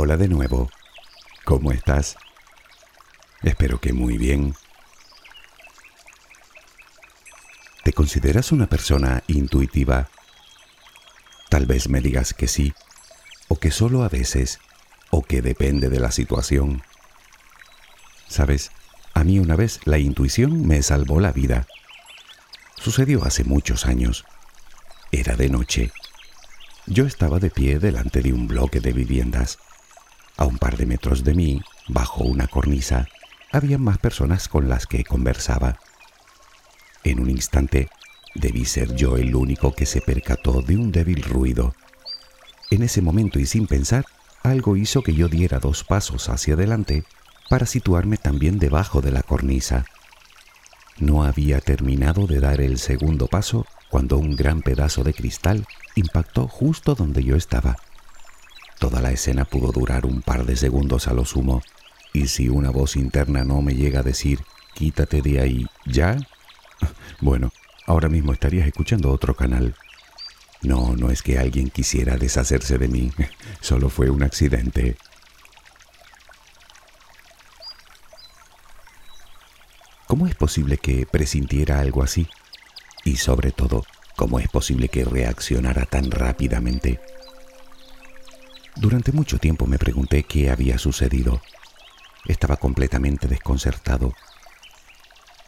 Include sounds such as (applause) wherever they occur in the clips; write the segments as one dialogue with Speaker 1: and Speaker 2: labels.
Speaker 1: Hola de nuevo. ¿Cómo estás? Espero que muy bien. ¿Te consideras una persona intuitiva? Tal vez me digas que sí, o que solo a veces, o que depende de la situación. Sabes, a mí una vez la intuición me salvó la vida. Sucedió hace muchos años. Era de noche. Yo estaba de pie delante de un bloque de viviendas. A un par de metros de mí, bajo una cornisa, había más personas con las que conversaba. En un instante, debí ser yo el único que se percató de un débil ruido. En ese momento y sin pensar, algo hizo que yo diera dos pasos hacia adelante para situarme también debajo de la cornisa. No había terminado de dar el segundo paso cuando un gran pedazo de cristal impactó justo donde yo estaba. Toda la escena pudo durar un par de segundos a lo sumo, y si una voz interna no me llega a decir, quítate de ahí, ¿ya? (laughs) Bueno, ahora mismo estarías escuchando otro canal. No, no es que alguien quisiera deshacerse de mí, (laughs) solo fue un accidente. ¿Cómo es posible que presintiera algo así? Y sobre todo, ¿cómo es posible que reaccionara tan rápidamente? Durante mucho tiempo me pregunté qué había sucedido. Estaba completamente desconcertado.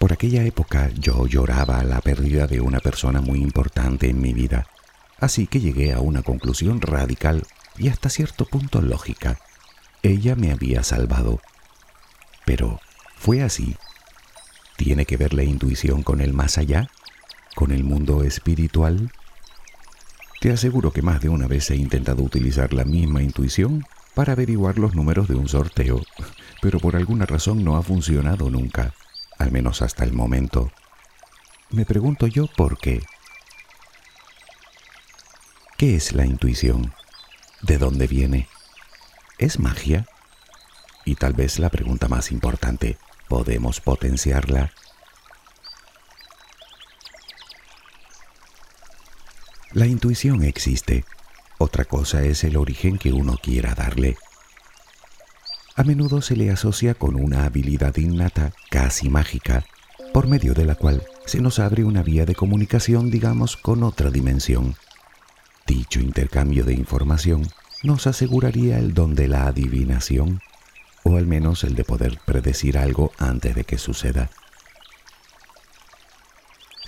Speaker 1: Por aquella época yo lloraba la pérdida de una persona muy importante en mi vida, así que llegué a una conclusión radical y hasta cierto punto lógica. Ella me había salvado. Pero, ¿fue así? ¿Tiene que ver la intuición con el más allá? ¿Con el mundo espiritual? Te aseguro que más de una vez he intentado utilizar la misma intuición para averiguar los números de un sorteo, pero por alguna razón no ha funcionado nunca, al menos hasta el momento. Me pregunto yo por qué. ¿Qué es la intuición? ¿De dónde viene? ¿Es magia? Y tal vez la pregunta más importante, podemos potenciarla. La intuición existe, otra cosa es el origen que uno quiera darle. A menudo se le asocia con una habilidad innata, casi mágica, por medio de la cual se nos abre una vía de comunicación, digamos, con otra dimensión. Dicho intercambio de información nos aseguraría el don de la adivinación o al menos el de poder predecir algo antes de que suceda.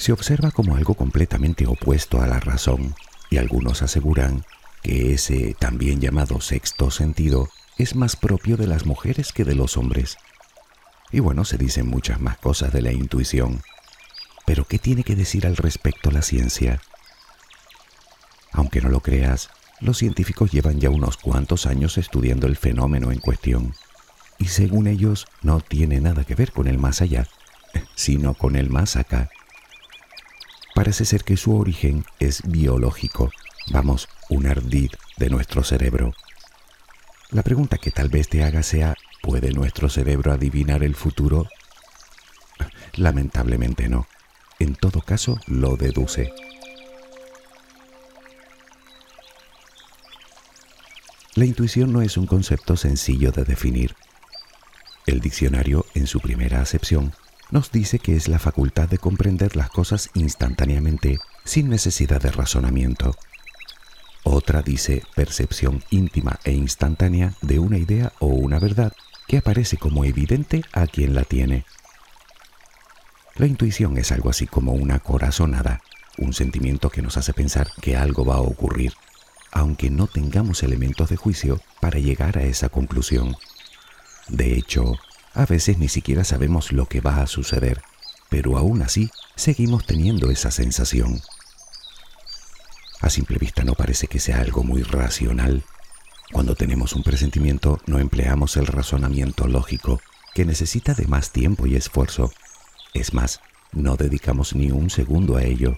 Speaker 1: Se observa como algo completamente opuesto a la razón, y algunos aseguran que ese también llamado sexto sentido es más propio de las mujeres que de los hombres. Y bueno, se dicen muchas más cosas de la intuición. Pero ¿qué tiene que decir al respecto la ciencia? Aunque no lo creas, los científicos llevan ya unos cuantos años estudiando el fenómeno en cuestión y según ellos no tiene nada que ver con el más allá, (laughs) sino con el más acá. Parece ser que su origen es biológico, vamos, un ardid de nuestro cerebro. La pregunta que tal vez te haga sea, ¿puede nuestro cerebro adivinar el futuro? Lamentablemente no. En todo caso, lo deduce. La intuición no es un concepto sencillo de definir. El diccionario, en su primera acepción, nos dice que es la facultad de comprender las cosas instantáneamente, sin necesidad de razonamiento. Otra dice percepción íntima e instantánea de una idea o una verdad que aparece como evidente a quien la tiene. La intuición es algo así como una corazonada, un sentimiento que nos hace pensar que algo va a ocurrir, aunque no tengamos elementos de juicio para llegar a esa conclusión. De hecho, a veces ni siquiera sabemos lo que va a suceder, pero aún así seguimos teniendo esa sensación. A simple vista no parece que sea algo muy racional. Cuando tenemos un presentimiento no empleamos el razonamiento lógico, que necesita de más tiempo y esfuerzo. Es más, no dedicamos ni un segundo a ello.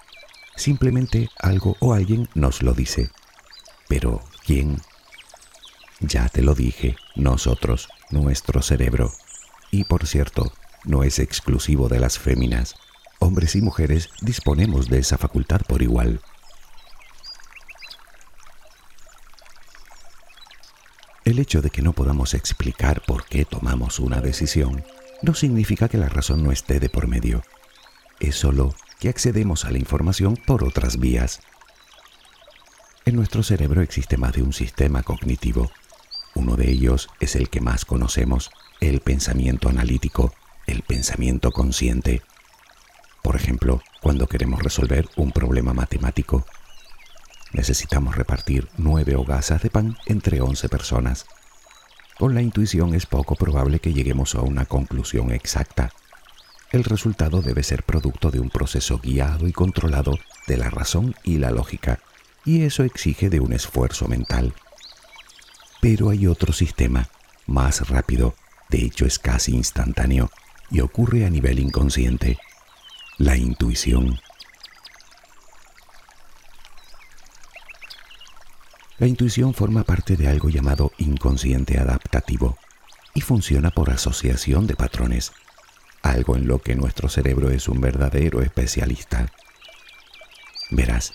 Speaker 1: Simplemente algo o alguien nos lo dice. Pero, ¿quién? Ya te lo dije, nosotros, nuestro cerebro. Y por cierto, no es exclusivo de las féminas. Hombres y mujeres disponemos de esa facultad por igual. El hecho de que no podamos explicar por qué tomamos una decisión no significa que la razón no esté de por medio. Es solo que accedemos a la información por otras vías. En nuestro cerebro existe más de un sistema cognitivo. Uno de ellos es el que más conocemos, el pensamiento analítico, el pensamiento consciente. Por ejemplo, cuando queremos resolver un problema matemático, necesitamos repartir nueve hogazas de pan entre once personas. Con la intuición es poco probable que lleguemos a una conclusión exacta. El resultado debe ser producto de un proceso guiado y controlado de la razón y la lógica, y eso exige de un esfuerzo mental. Pero hay otro sistema, más rápido, de hecho es casi instantáneo, y ocurre a nivel inconsciente, la intuición. La intuición forma parte de algo llamado inconsciente adaptativo y funciona por asociación de patrones, algo en lo que nuestro cerebro es un verdadero especialista. Verás,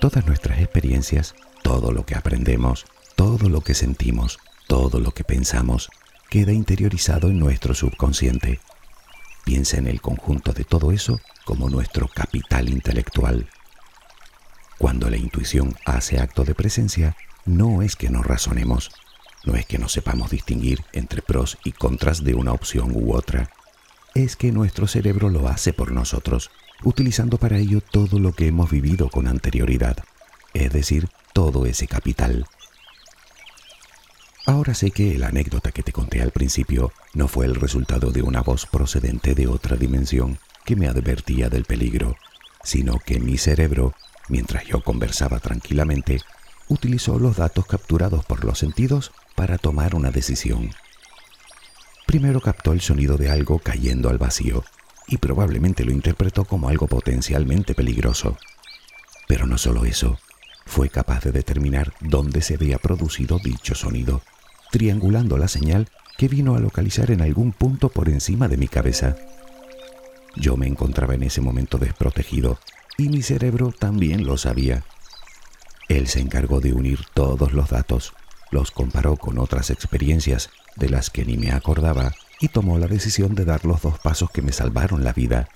Speaker 1: todas nuestras experiencias, todo lo que aprendemos, todo lo que sentimos, todo lo que pensamos, queda interiorizado en nuestro subconsciente. Piensa en el conjunto de todo eso como nuestro capital intelectual. Cuando la intuición hace acto de presencia, no es que no razonemos, no es que no sepamos distinguir entre pros y contras de una opción u otra, es que nuestro cerebro lo hace por nosotros, utilizando para ello todo lo que hemos vivido con anterioridad, es decir, todo ese capital. Ahora sé que la anécdota que te conté al principio no fue el resultado de una voz procedente de otra dimensión que me advertía del peligro, sino que mi cerebro mientras yo conversaba tranquilamente, utilizó los datos capturados por los sentidos para tomar una decisión. Primero captó el sonido de algo cayendo al vacío y probablemente lo interpretó como algo potencialmente peligroso. Pero no solo eso, fue capaz de determinar dónde se había producido dicho sonido, triangulando la señal que vino a localizar en algún punto por encima de mi cabeza. Yo me encontraba en ese momento desprotegido y mi cerebro también lo sabía. Él se encargó de unir todos los datos, los comparó con otras experiencias de las que ni me acordaba y tomó la decisión de dar los dos pasos que me salvaron la vida.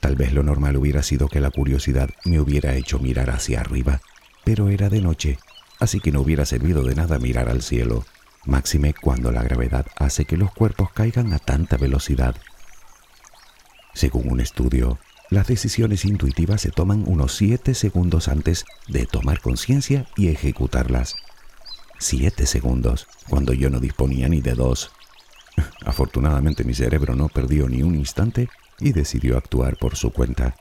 Speaker 1: Tal vez lo normal hubiera sido que la curiosidad me hubiera hecho mirar hacia arriba, pero era de noche, así que no hubiera servido de nada mirar al cielo, máxime cuando la gravedad hace que los cuerpos caigan a tanta velocidad. Según un estudio, las decisiones intuitivas se toman unos 7 segundos antes de tomar conciencia y ejecutarlas. 7 segundos, cuando yo no disponía ni de dos. (laughs) Afortunadamente mi cerebro no perdió ni un instante y decidió actuar por su cuenta.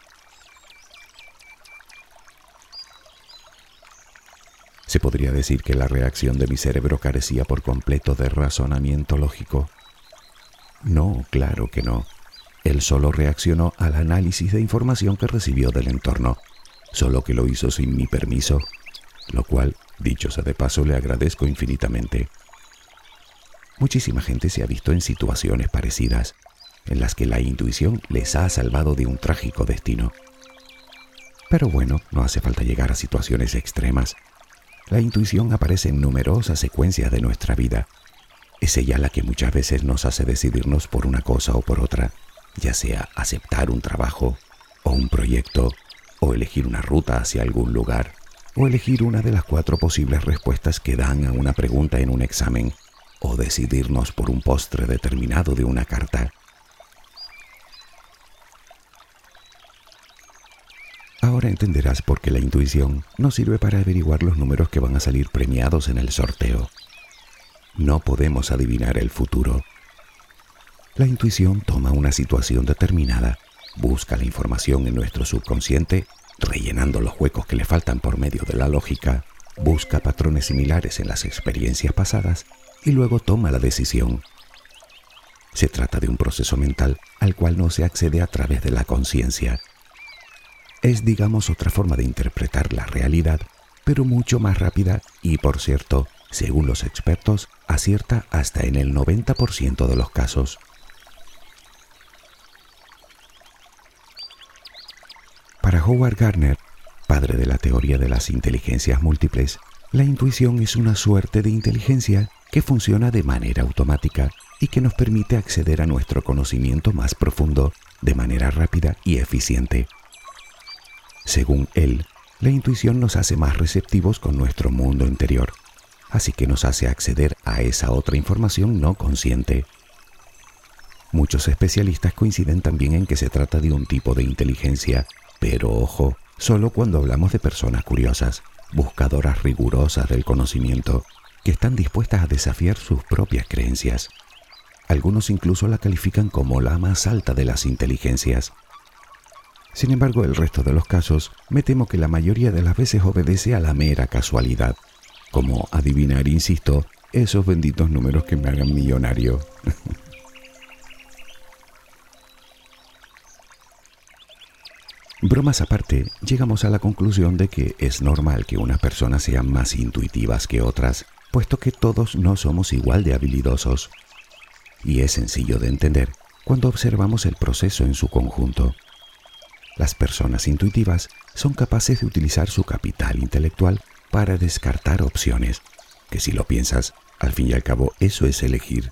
Speaker 1: Se podría decir que la reacción de mi cerebro carecía por completo de razonamiento lógico. No, claro que no. Él solo reaccionó al análisis de información que recibió del entorno, solo que lo hizo sin mi permiso, lo cual, dicho sea de paso, le agradezco infinitamente. Muchísima gente se ha visto en situaciones parecidas, en las que la intuición les ha salvado de un trágico destino. Pero bueno, no hace falta llegar a situaciones extremas. La intuición aparece en numerosas secuencias de nuestra vida. Es ella la que muchas veces nos hace decidirnos por una cosa o por otra ya sea aceptar un trabajo o un proyecto, o elegir una ruta hacia algún lugar, o elegir una de las cuatro posibles respuestas que dan a una pregunta en un examen, o decidirnos por un postre determinado de una carta. Ahora entenderás por qué la intuición no sirve para averiguar los números que van a salir premiados en el sorteo. No podemos adivinar el futuro, la intuición toma una situación determinada, busca la información en nuestro subconsciente, rellenando los huecos que le faltan por medio de la lógica, busca patrones similares en las experiencias pasadas y luego toma la decisión. Se trata de un proceso mental al cual no se accede a través de la conciencia. Es, digamos, otra forma de interpretar la realidad, pero mucho más rápida y, por cierto, según los expertos, acierta hasta en el 90% de los casos. Para Howard Gardner, padre de la teoría de las inteligencias múltiples, La intuición es una suerte de inteligencia que funciona de manera automática y que nos permite acceder a nuestro conocimiento más profundo de manera rápida y eficiente. Según él, la intuición nos hace más receptivos con nuestro mundo interior, así que nos hace acceder a esa otra información no consciente. Muchos especialistas coinciden también en que se trata de un tipo de inteligencia, pero ojo, solo cuando hablamos de personas curiosas, buscadoras rigurosas del conocimiento, que están dispuestas a desafiar sus propias creencias. Algunos incluso la califican como la más alta de las inteligencias. Sin embargo, el resto de los casos me temo que la mayoría de las veces obedece a la mera casualidad, como adivinar, insisto, esos benditos números que me hagan millonario. (laughs) Bromas aparte, llegamos a la conclusión de que es normal que unas personas sean más intuitivas que otras, puesto que todos no somos igual de habilidosos. Y es sencillo de entender cuando observamos el proceso en su conjunto. Las personas intuitivas son capaces de utilizar su capital intelectual para descartar opciones, que si lo piensas, al fin y al cabo eso es elegir.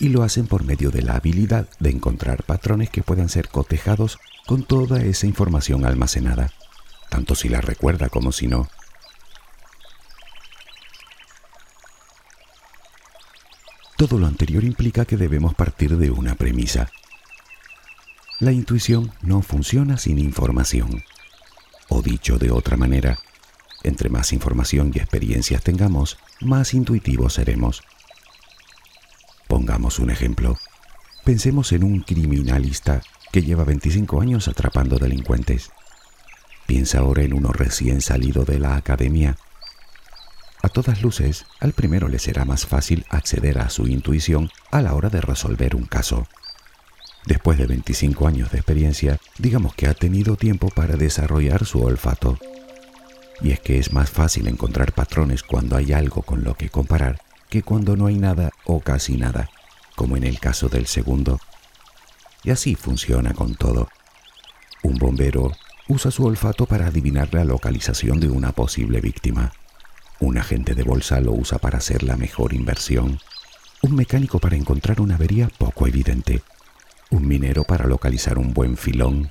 Speaker 1: Y lo hacen por medio de la habilidad de encontrar patrones que puedan ser cotejados con toda esa información almacenada, tanto si la recuerda como si no. Todo lo anterior implica que debemos partir de una premisa. La intuición no funciona sin información. O dicho de otra manera, entre más información y experiencias tengamos, más intuitivos seremos. Pongamos un ejemplo. Pensemos en un criminalista que lleva 25 años atrapando delincuentes. Piensa ahora en uno recién salido de la academia. A todas luces, al primero le será más fácil acceder a su intuición a la hora de resolver un caso. Después de 25 años de experiencia, digamos que ha tenido tiempo para desarrollar su olfato. Y es que es más fácil encontrar patrones cuando hay algo con lo que comparar que cuando no hay nada o casi nada, como en el caso del segundo. Y así funciona con todo. Un bombero usa su olfato para adivinar la localización de una posible víctima. Un agente de bolsa lo usa para hacer la mejor inversión. Un mecánico para encontrar una avería poco evidente. Un minero para localizar un buen filón.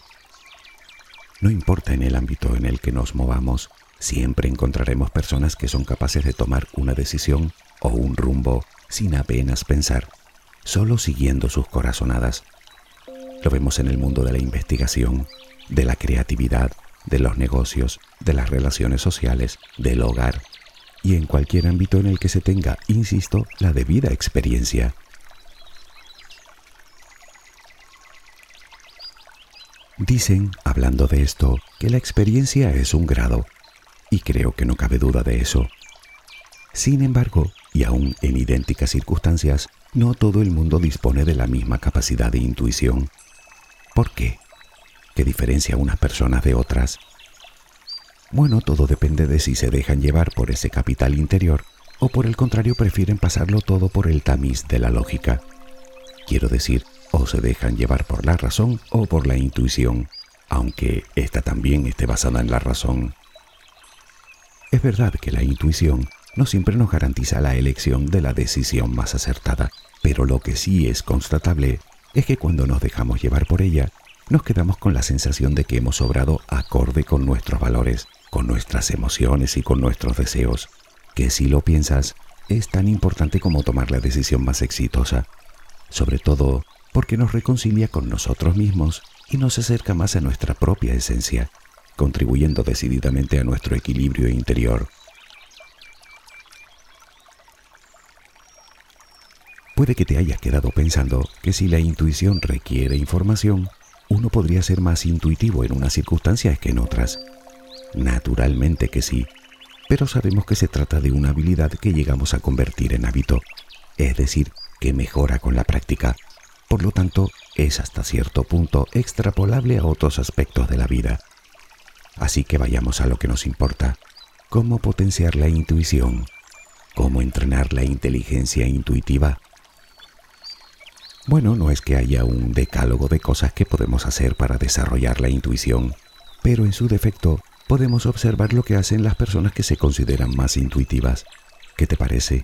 Speaker 1: No importa en el ámbito en el que nos movamos, siempre encontraremos personas que son capaces de tomar una decisión o un rumbo sin apenas pensar, solo siguiendo sus corazonadas. Lo vemos en el mundo de la investigación, de la creatividad, de los negocios, de las relaciones sociales, del hogar y en cualquier ámbito en el que se tenga, insisto, la debida experiencia. Dicen, hablando de esto, que la experiencia es un grado, y creo que no cabe duda de eso. Sin embargo, y aún en idénticas circunstancias, no todo el mundo dispone de la misma capacidad de intuición. ¿Por qué? ¿Qué diferencia unas personas de otras? Bueno, todo depende de si se dejan llevar por ese capital interior o por el contrario prefieren pasarlo todo por el tamiz de la lógica. Quiero decir, o se dejan llevar por la razón o por la intuición, aunque esta también esté basada en la razón. Es verdad que la intuición no siempre nos garantiza la elección de la decisión más acertada, pero lo que sí es constatable es que cuando nos dejamos llevar por ella, nos quedamos con la sensación de que hemos obrado acorde con nuestros valores, con nuestras emociones y con nuestros deseos, que si lo piensas, es tan importante como tomar la decisión más exitosa, sobre todo porque nos reconcilia con nosotros mismos y nos acerca más a nuestra propia esencia, contribuyendo decididamente a nuestro equilibrio interior. Puede que te hayas quedado pensando que si la intuición requiere información, uno podría ser más intuitivo en unas circunstancias que en otras. Naturalmente que sí, pero sabemos que se trata de una habilidad que llegamos a convertir en hábito, es decir, que mejora con la práctica. Por lo tanto, es hasta cierto punto extrapolable a otros aspectos de la vida. Así que vayamos a lo que nos importa, cómo potenciar la intuición, cómo entrenar la inteligencia intuitiva bueno, no es que haya un decálogo de cosas que podemos hacer para desarrollar la intuición, pero en su defecto podemos observar lo que hacen las personas que se consideran más intuitivas. ¿Qué te parece?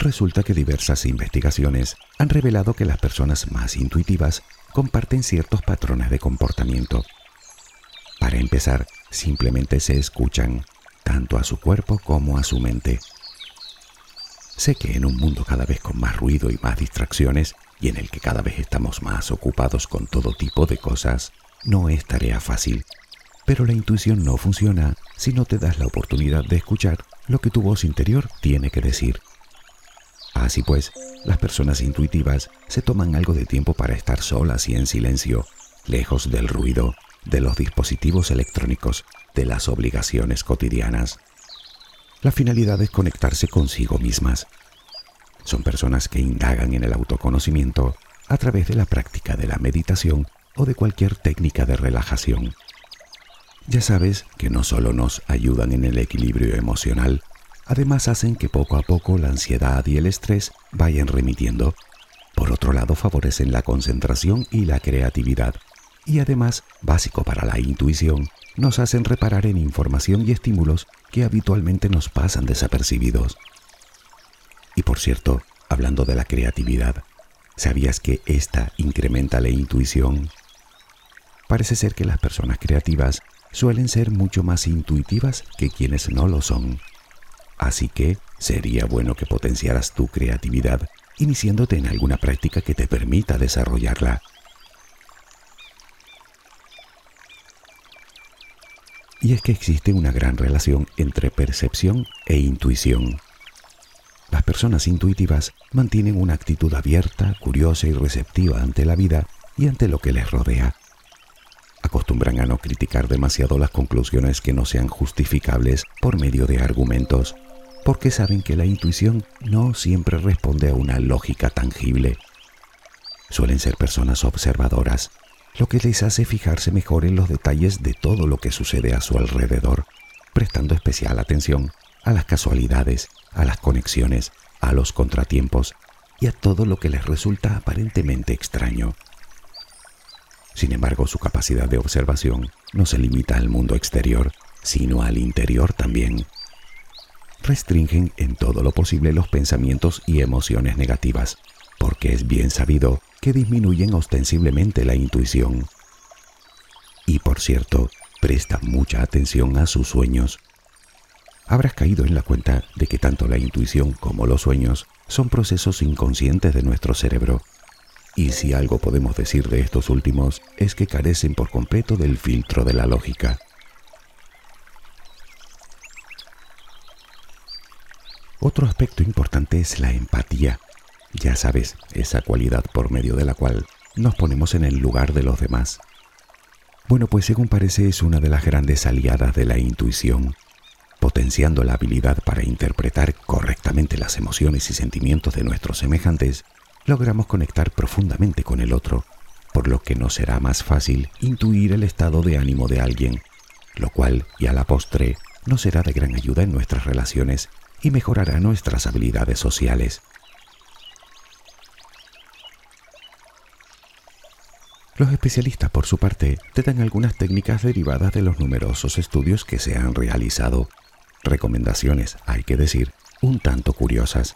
Speaker 1: Resulta que diversas investigaciones han revelado que las personas más intuitivas comparten ciertos patrones de comportamiento. Para empezar, simplemente se escuchan, tanto a su cuerpo como a su mente. Sé que en un mundo cada vez con más ruido y más distracciones, y en el que cada vez estamos más ocupados con todo tipo de cosas, no es tarea fácil. Pero la intuición no funciona si no te das la oportunidad de escuchar lo que tu voz interior tiene que decir. Así pues, las personas intuitivas se toman algo de tiempo para estar solas y en silencio, lejos del ruido, de los dispositivos electrónicos, de las obligaciones cotidianas. La finalidad es conectarse consigo mismas. Son personas que indagan en el autoconocimiento a través de la práctica de la meditación o de cualquier técnica de relajación. Ya sabes que no solo nos ayudan en el equilibrio emocional, además hacen que poco a poco la ansiedad y el estrés vayan remitiendo. Por otro lado, favorecen la concentración y la creatividad. Y además, básico para la intuición, nos hacen reparar en información y estímulos que habitualmente nos pasan desapercibidos. Y por cierto, hablando de la creatividad, ¿sabías que esta incrementa la intuición? Parece ser que las personas creativas suelen ser mucho más intuitivas que quienes no lo son. Así que sería bueno que potenciaras tu creatividad iniciándote en alguna práctica que te permita desarrollarla. Y es que existe una gran relación entre percepción e intuición. Las personas intuitivas mantienen una actitud abierta, curiosa y receptiva ante la vida y ante lo que les rodea. Acostumbran a no criticar demasiado las conclusiones que no sean justificables por medio de argumentos porque saben que la intuición no siempre responde a una lógica tangible. Suelen ser personas observadoras, lo que les hace fijarse mejor en los detalles de todo lo que sucede a su alrededor, prestando especial atención a las casualidades, a las conexiones, a los contratiempos y a todo lo que les resulta aparentemente extraño. Sin embargo, su capacidad de observación no se limita al mundo exterior, sino al interior también restringen en todo lo posible los pensamientos y emociones negativas, porque es bien sabido que disminuyen ostensiblemente la intuición. Y por cierto, presta mucha atención a sus sueños. Habrás caído en la cuenta de que tanto la intuición como los sueños son procesos inconscientes de nuestro cerebro. Y si algo podemos decir de estos últimos es que carecen por completo del filtro de la lógica. Otro aspecto importante es la empatía. Ya sabes, esa cualidad por medio de la cual nos ponemos en el lugar de los demás. Bueno, pues según parece es una de las grandes aliadas de la intuición, potenciando la habilidad para interpretar correctamente las emociones y sentimientos de nuestros semejantes, logramos conectar profundamente con el otro, por lo que nos será más fácil intuir el estado de ánimo de alguien, lo cual, y a la postre, nos será de gran ayuda en nuestras relaciones y mejorará nuestras habilidades sociales. Los especialistas, por su parte, te dan algunas técnicas derivadas de los numerosos estudios que se han realizado. Recomendaciones, hay que decir, un tanto curiosas,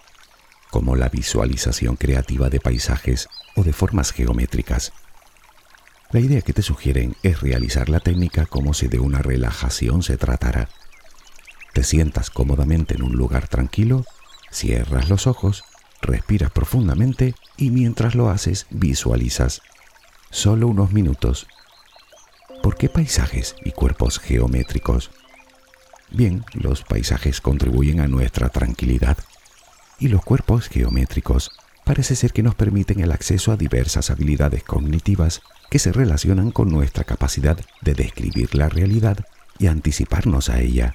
Speaker 1: como la visualización creativa de paisajes o de formas geométricas. La idea que te sugieren es realizar la técnica como si de una relajación se tratara te sientas cómodamente en un lugar tranquilo, cierras los ojos, respiras profundamente y mientras lo haces visualizas. Solo unos minutos. ¿Por qué paisajes y cuerpos geométricos? Bien, los paisajes contribuyen a nuestra tranquilidad y los cuerpos geométricos parece ser que nos permiten el acceso a diversas habilidades cognitivas que se relacionan con nuestra capacidad de describir la realidad y anticiparnos a ella.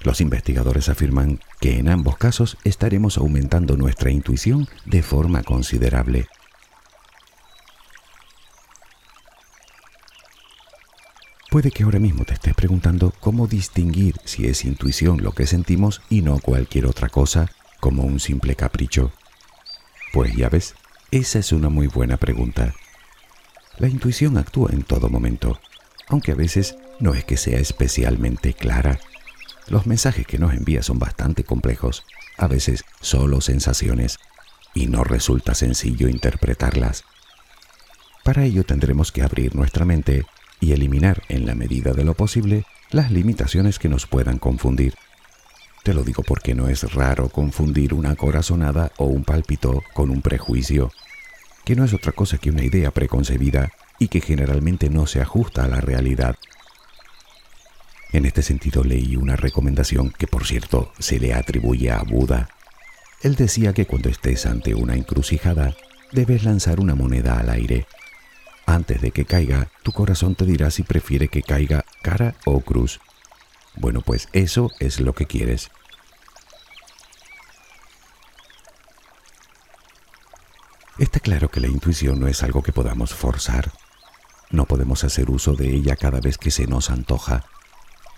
Speaker 1: Los investigadores afirman que en ambos casos estaremos aumentando nuestra intuición de forma considerable. Puede que ahora mismo te estés preguntando cómo distinguir si es intuición lo que sentimos y no cualquier otra cosa, como un simple capricho. Pues ya ves, esa es una muy buena pregunta. La intuición actúa en todo momento, aunque a veces no es que sea especialmente clara. Los mensajes que nos envía son bastante complejos, a veces solo sensaciones, y no resulta sencillo interpretarlas. Para ello tendremos que abrir nuestra mente y eliminar en la medida de lo posible las limitaciones que nos puedan confundir. Te lo digo porque no es raro confundir una corazonada o un pálpito con un prejuicio, que no es otra cosa que una idea preconcebida y que generalmente no se ajusta a la realidad. En este sentido leí una recomendación que por cierto se le atribuye a Buda. Él decía que cuando estés ante una encrucijada, debes lanzar una moneda al aire antes de que caiga, tu corazón te dirá si prefiere que caiga cara o cruz. Bueno, pues eso es lo que quieres. Está claro que la intuición no es algo que podamos forzar. No podemos hacer uso de ella cada vez que se nos antoja.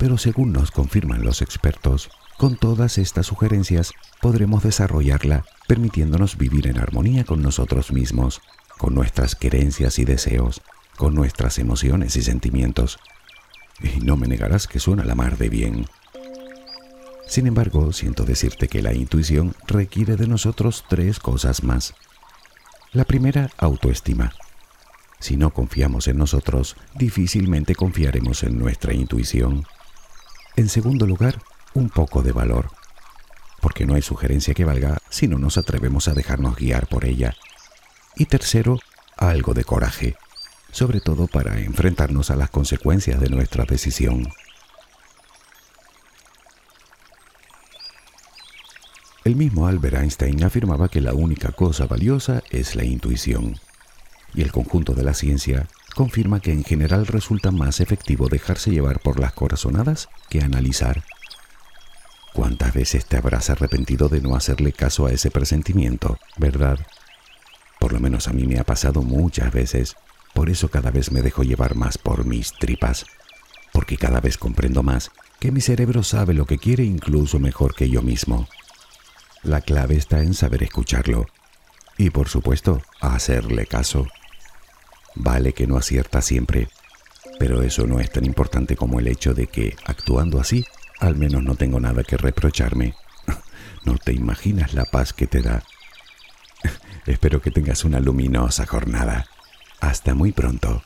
Speaker 1: Pero según nos confirman los expertos, con todas estas sugerencias podremos desarrollarla permitiéndonos vivir en armonía con nosotros mismos con nuestras querencias y deseos, con nuestras emociones y sentimientos. Y no me negarás que suena la mar de bien. Sin embargo, siento decirte que la intuición requiere de nosotros tres cosas más. La primera, autoestima. Si no confiamos en nosotros, difícilmente confiaremos en nuestra intuición. En segundo lugar, un poco de valor, porque no hay sugerencia que valga si no nos atrevemos a dejarnos guiar por ella. Y tercero, algo de coraje, sobre todo para enfrentarnos a las consecuencias de nuestra decisión. El mismo Albert Einstein afirmaba que la única cosa valiosa es la intuición, y el conjunto de la ciencia confirma que en general resulta más efectivo dejarse llevar por las corazonadas que analizar. ¿Cuántas veces te habrás arrepentido de no hacerle caso a ese presentimiento, verdad? Por lo menos a mí me ha pasado muchas veces. Por eso cada vez me dejo llevar más por mis tripas. Porque cada vez comprendo más que mi cerebro sabe lo que quiere incluso mejor que yo mismo. La clave está en saber escucharlo. Y por supuesto, hacerle caso. Vale que no acierta siempre, pero eso no es tan importante como el hecho de que, actuando así, al menos no tengo nada que reprocharme. (laughs) No te imaginas la paz que te da (laughs) Espero que tengas una luminosa jornada. Hasta muy pronto.